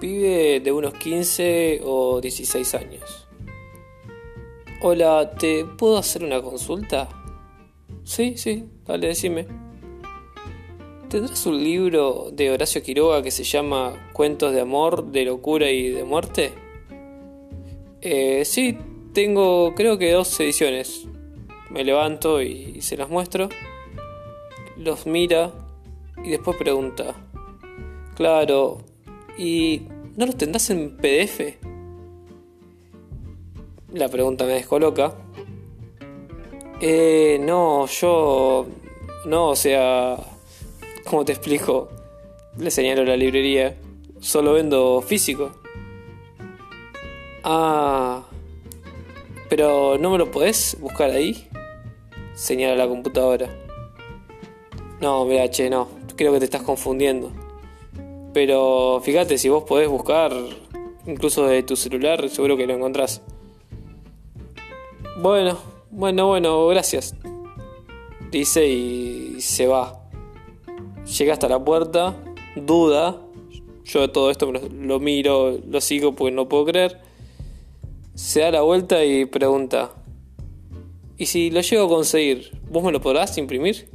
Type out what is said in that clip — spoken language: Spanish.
pibe de unos 15 o 16 años. Hola, ¿te puedo hacer una consulta? Sí, sí, dale, decime. ¿Tendrás un libro de Horacio Quiroga que se llama Cuentos de amor, de locura y de muerte? Eh, sí, tengo creo que dos ediciones. Me levanto y se las muestro. Los mira y después pregunta. Claro, ¿y no los tendrás en PDF? La pregunta me descoloca. Eh, no, yo... No, o sea... ¿Cómo te explico? Le señalo la librería. Solo vendo físico. Ah... Pero no me lo podés buscar ahí. Señala la computadora. No, mira, no. Creo que te estás confundiendo. Pero fíjate, si vos podés buscar, incluso de tu celular, seguro que lo encontrás. Bueno, bueno, bueno, gracias. Dice y se va. Llega hasta la puerta, duda. Yo de todo esto lo, miro, lo sigo porque no puedo creer. Se da la vuelta y pregunta. ¿Y si lo llego a conseguir, vos me lo podrás imprimir?